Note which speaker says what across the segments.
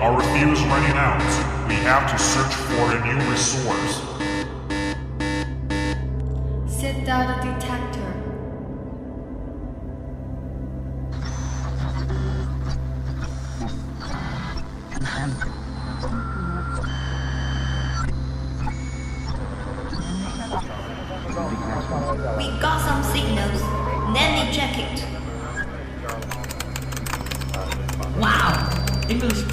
Speaker 1: our fuel is running out. We have to search for a new resource.
Speaker 2: Set down the detector.
Speaker 3: We got some signals. Let me check it.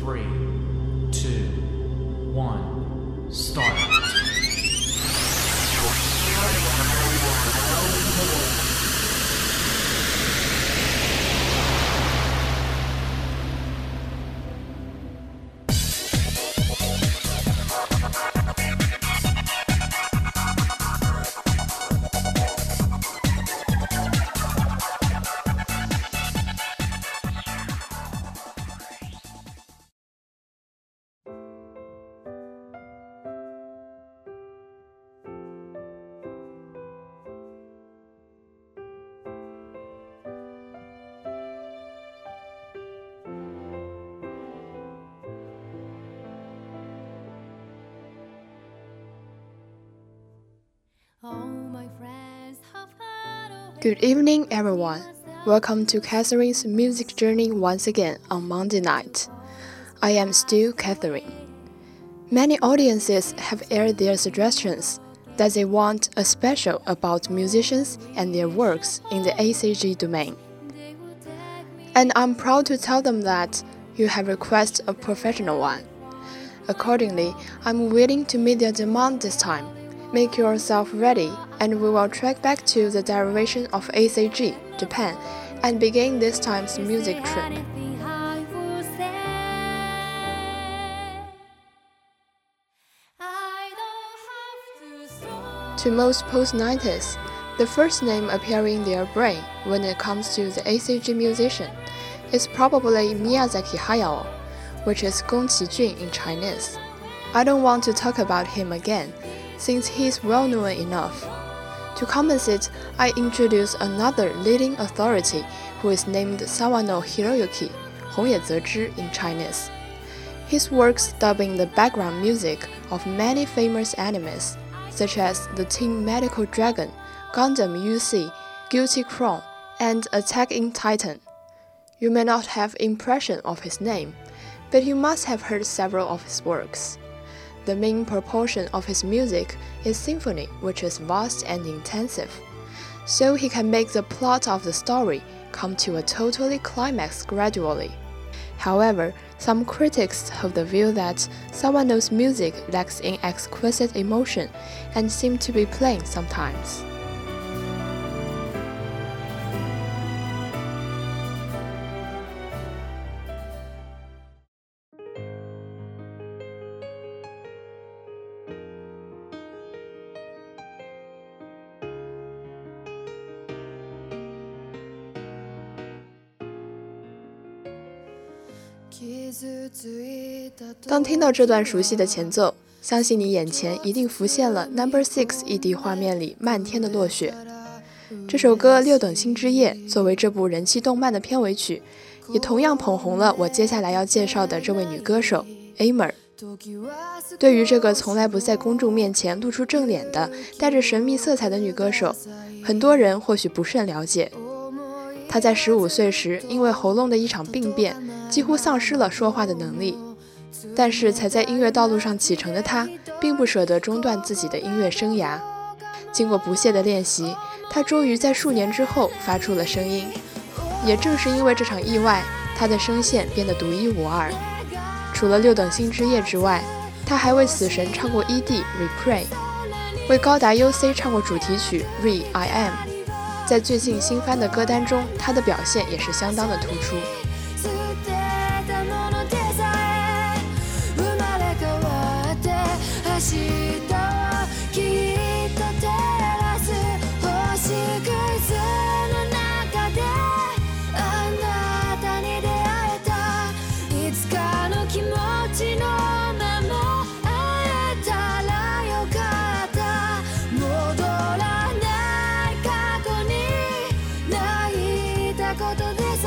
Speaker 4: 3,
Speaker 5: Good evening, everyone. Welcome to Catherine's music journey once again on Monday night. I am still Catherine. Many audiences have aired their suggestions that they want a special about musicians and their works in the ACG domain. And I'm proud to tell them that you have requested a professional one. Accordingly, I'm willing to meet their demand this time. Make yourself ready, and we will track back to the derivation of ACG, Japan, and begin this time's music trip. To most post 90s, the first name appearing in their brain when it comes to the ACG musician is probably Miyazaki Hayao, which is Gong Qijun in Chinese. I don't want to talk about him again, since he is well known enough. To compensate, I introduce another leading authority who is named Sawano Hiroyuki, Hongye in Chinese. His works dubbing the background music of many famous animes, such as The Team Medical Dragon, Gundam UC, Guilty Crown, and Attack in Titan. You may not have impression of his name, but you must have heard several of his works. The main proportion of his music is symphony, which is vast and intensive, so he can make the plot of the story come to a totally climax gradually. However, some critics hold the view that Sawano's music lacks in exquisite emotion and seem to be plain sometimes. 当听到这段熟悉的前奏，相信你眼前一定浮现了 Number Six ED 画面里漫天的落雪。这首歌《六等星之夜》作为这部人气动漫的片尾曲，也同样捧红了我接下来要介绍的这位女歌手 Amer。对于这个从来不在公众面前露出正脸的、带着神秘色彩的女歌手，很多人或许不甚了解。她在十五岁时，因为喉咙的一场病变，几乎丧失了说话的能力。但是，才在音乐道路上启程的他，并不舍得中断自己的音乐生涯。经过不懈的练习，他终于在数年之后发出了声音。也正是因为这场意外，他的声线变得独一无二。除了《六等星之夜》之外，他还为《死神》唱过 ED Repray，为高达 UC 唱过主题曲 Re I Am。在最近新番的歌单中，他的表现也是相当的突出。
Speaker 6: ことでさ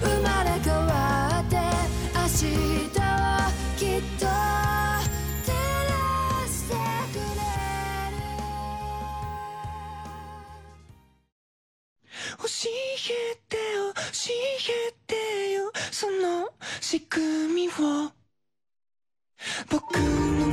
Speaker 6: 生まれ変わって明日をきっと照らしてくれる。教えてよ教えてよその仕組みを。僕の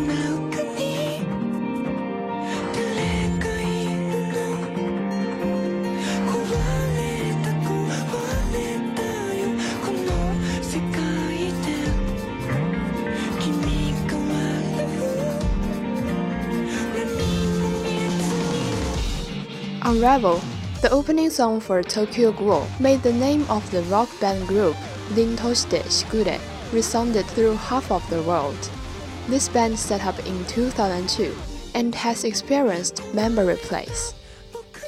Speaker 5: Unravel, the opening song for Tokyo Ghoul, made the name of the rock band group Rin Toshite Shigure resounded through half of the world. This band set up in 2002 and has experienced member replace.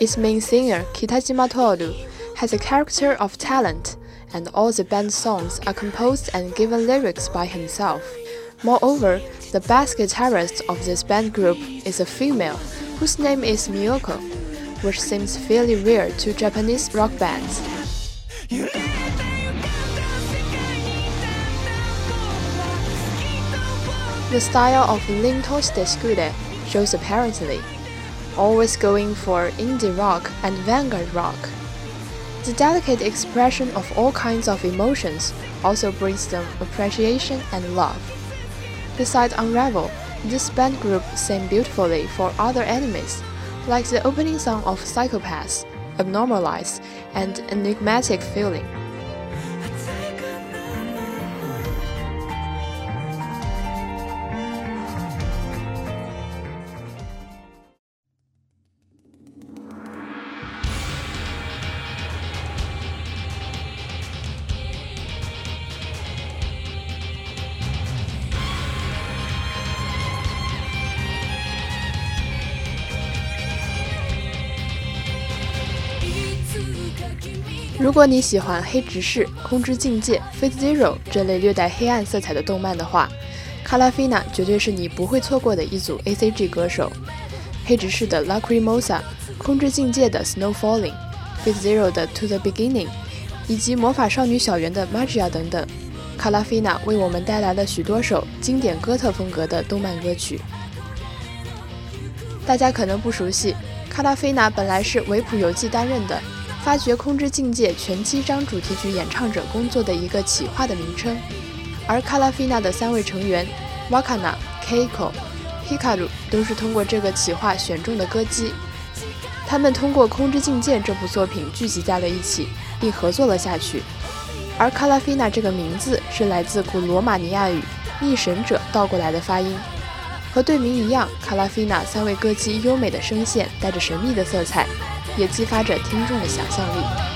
Speaker 5: Its main singer, Kitajima Toru, has a character of talent, and all the band's songs are composed and given lyrics by himself. Moreover, the bass guitarist of this band group is a female, whose name is Miyoko, which seems fairly rare to Japanese rock bands. The style of Rin Toshite Shigure shows apparently, always going for indie rock and vanguard rock. The delicate expression of all kinds of emotions also brings them appreciation and love. Besides Unravel, this band group sang beautifully for other animes, like the opening song of Psycho-Pass, Abnormalize, and Enigmatic Feeling. "如果你喜欢黑执事、空之境界、Fate Zero 这类略带黑暗色彩的动漫的话，卡拉菲娜绝对是你不会错过的一组 A C G 歌手。黑执事的 Lacrimosa、空之境界的 Snow Falling、Fate Zero 的 To the Beginning，以及魔法少女小圆的 Magia 等等，卡拉菲娜为我们带来了许多首经典哥特风格的动漫歌曲。大家可能不熟悉，卡拉菲娜本来是维普游记担任的。发掘《空之境界》全七章主题曲演唱者工作的一个企划的名称，而卡拉菲娜的三位成员 Wakana、Keiko、Hikaru 都是通过这个企划选中的歌姬。他们通过《空之境界》这部作品聚集在了一起，并合作了下去。而卡拉菲娜这个名字是来自古罗马尼亚语“逆神者”倒过来的发音。和队名一样，卡拉菲娜三位歌姬优美的声线带着神秘的色彩。也激发着听众的想象力。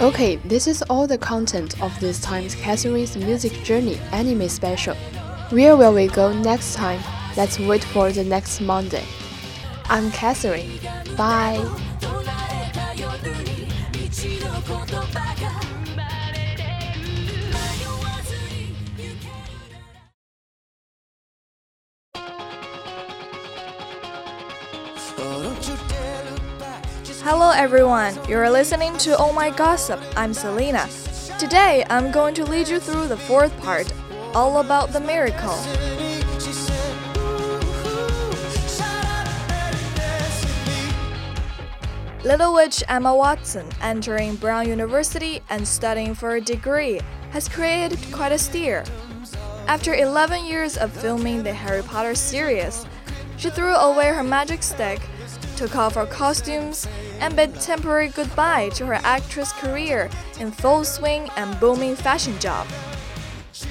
Speaker 5: Okay, this is all the content of this time's Catherine's Music Journey anime special. Where will we go next time? Let's wait for the next Monday. I'm Catherine. Bye.
Speaker 7: Everyone, you're listening to Oh My Gossip. I'm Selena. Today I'm going to lead you through the fourth part, all about the miracle. Little witch Emma Watson, entering Brown University and studying for a degree, has created quite a stir. After 11 years of filming the Harry Potter series, she threw away her magic stick, took off her costumes, and bid temporary goodbye to her actress career in full swing and booming fashion job.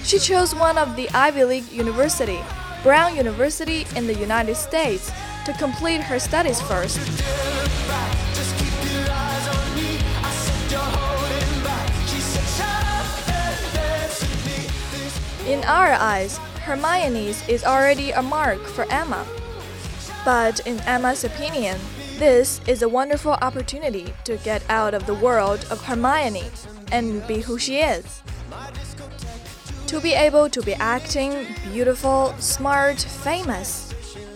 Speaker 7: She chose one of the Ivy League University, Brown University in the United States, to complete her studies first. In our eyes, Hermione's is already a mark for Emma. But in Emma's opinion, this is a wonderful opportunity to get out of the world of Hermione and be who she is. To be able to be acting, beautiful, smart, famous.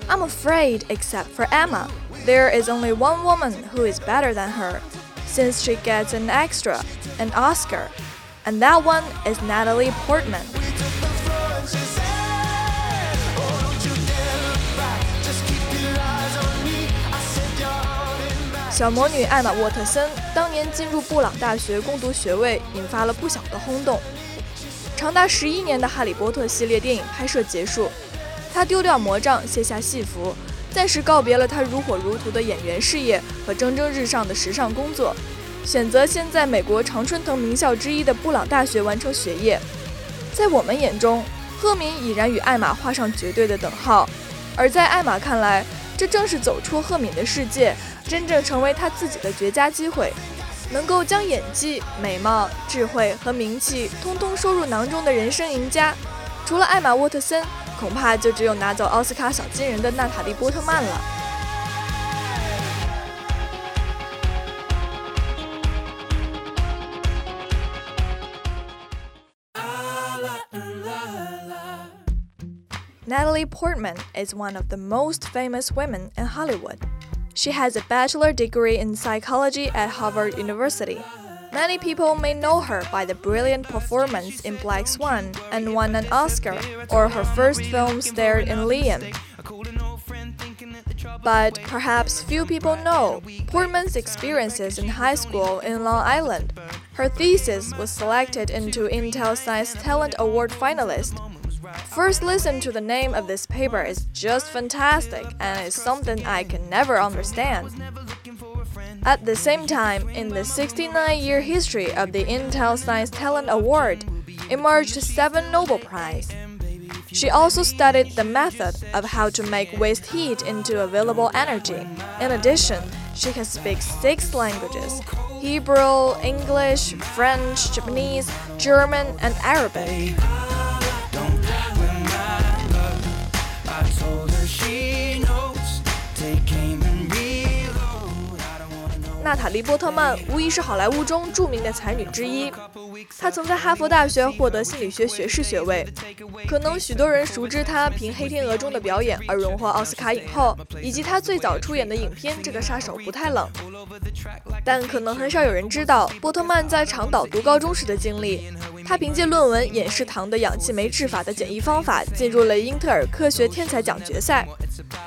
Speaker 7: I'm afraid, except for Emma, there is only one woman who is better than her, since she gets an extra, an Oscar, and that one is Natalie Portman. 小魔女艾玛沃特森当年进入布朗大学攻读学位，引发了不小的轰动。长达十一年的《哈利波特》系列电影拍摄结束，她丢掉魔杖，卸下戏服，暂时告别了她如火如荼的演员事业和蒸蒸日上的时尚工作，选择先在美国常春藤名校之一的布朗大学完成学业。在我们眼中，赫敏已然与艾玛画上绝对的等号，而在艾玛看来，这正是走出赫敏的世界，真正成为她自己的绝佳机会。能够将演技、美貌、智慧和名气通通收入囊中的人生赢家，除了艾玛沃特森，恐怕就只有拿走奥斯卡小金人的娜塔莉波特曼了。Natalie Portman is one of the most famous women in Hollywood. She has a bachelor degree in psychology at Harvard University. Many people may know her by the brilliant performance in Black Swan and won an Oscar, or her first film starred in Léon. But perhaps few people know Portman's experiences in high school in Long Island. Her thesis was selected into Intel Science Talent Award finalist. First listen to the name of this paper is just fantastic and is something I can never understand. At the same time, in the 69 year history of the Intel Science Talent Award, emerged seven Nobel Prize. She also studied the method of how to make waste heat into available energy. In addition, she can speak six languages Hebrew, English, French, Japanese, German, and Arabic. 娜塔莉·波特曼无疑是好莱坞中著名的才女之一。她曾在哈佛大学获得心理学学士学位。可能许多人熟知她凭《黑天鹅》中的表演而荣获奥斯卡影后，以及她最早出演的影片《这个杀手不太冷》。但可能很少有人知道波特曼在长岛读高中时的经历。他凭借论文演示糖的氧气酶制法的简易方法，进入了英特尔科学天才奖决赛。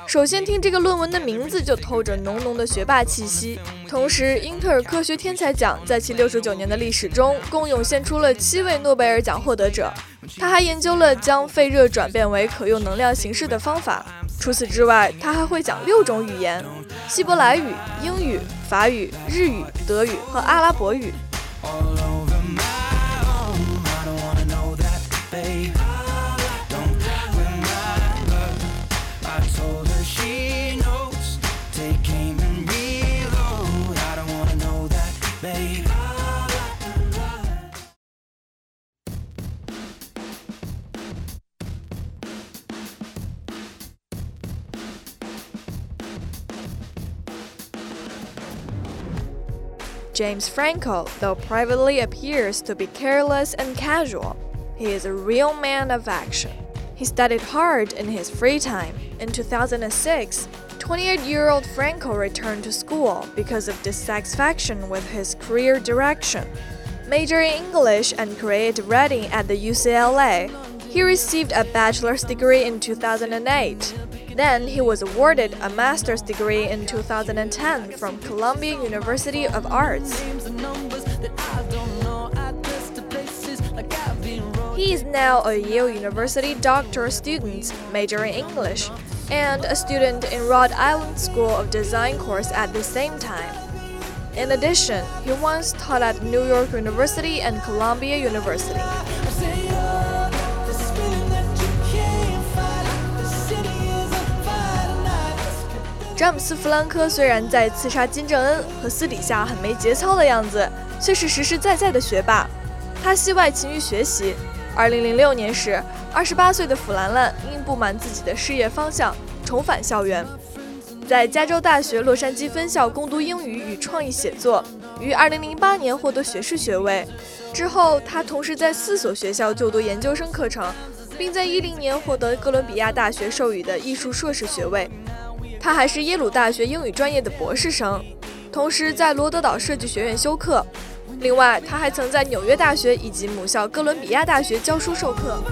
Speaker 7: 首先听这个论文的名字就透着浓浓的学霸气息。同时，英特尔科学天才奖在其六十九年的历史中，共涌现出了七位诺贝尔奖获得者。他还研究了将废热转变为可用能量形式的方法。除此之外，他还会讲六种语言：希伯来语、英语、法语、日语、德语和阿拉伯语。James Franco, though privately appears to be careless and casual, he is a real man of action. He studied hard in his free time. In 2006, 28 year old Franco returned to school because of dissatisfaction with his career direction. Majoring in English and creative writing at the UCLA, he received a bachelor's degree in 2008. Then he was awarded a master's degree in 2010 from Columbia University of Arts. He is now a Yale University doctoral student majoring in English and a student in Rhode Island School of Design course at the same time. In addition, he once taught at New York University and Columbia University. 詹姆斯·弗兰科虽然在刺杀金正恩和私底下很没节操的样子，却是实实在在的学霸。他戏外勤于学习。2006年时，28岁的弗兰兰因不满自己的事业方向，重返校园，在加州大学洛杉矶分校攻读英语与创意写作，于2008年获得学士学位。之后，他同时在四所学校就读研究生课程，并在10年获得哥伦比亚大学授予的艺术硕士学位。他还是耶鲁大学英语专业的博士生，同时在罗德岛设计学院修课。另外，他还曾在纽约大学以及母校哥伦比亚大学教书授课。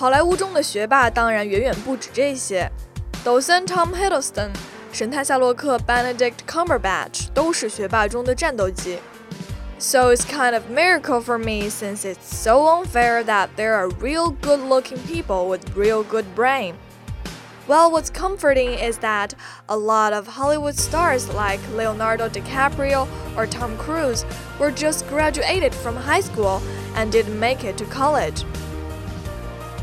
Speaker 7: 好莱坞中的学霸当然远远不止这些，抖森 Tom Hiddleston、神探夏洛克 Benedict Cumberbatch 都是学霸中的战斗机。So it's kind of miracle for me since it's so unfair that there are real good-looking people with real good brain. Well, what's comforting is that a lot of Hollywood stars like Leonardo DiCaprio or Tom Cruise were just graduated from high school and didn't make it to college.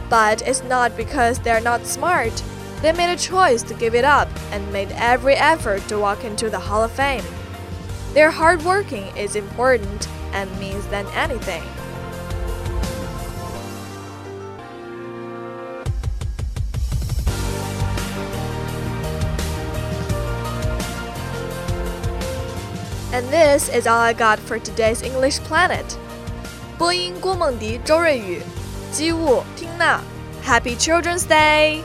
Speaker 7: But it's not because they're not smart. They made a choice to give it up and made every effort to walk into the Hall of Fame. Their hard working is important and means than anything. And this is all I got for today's English Planet. 播音郭梦迪、周瑞宇， 机务缇娜。Happy Children's Day!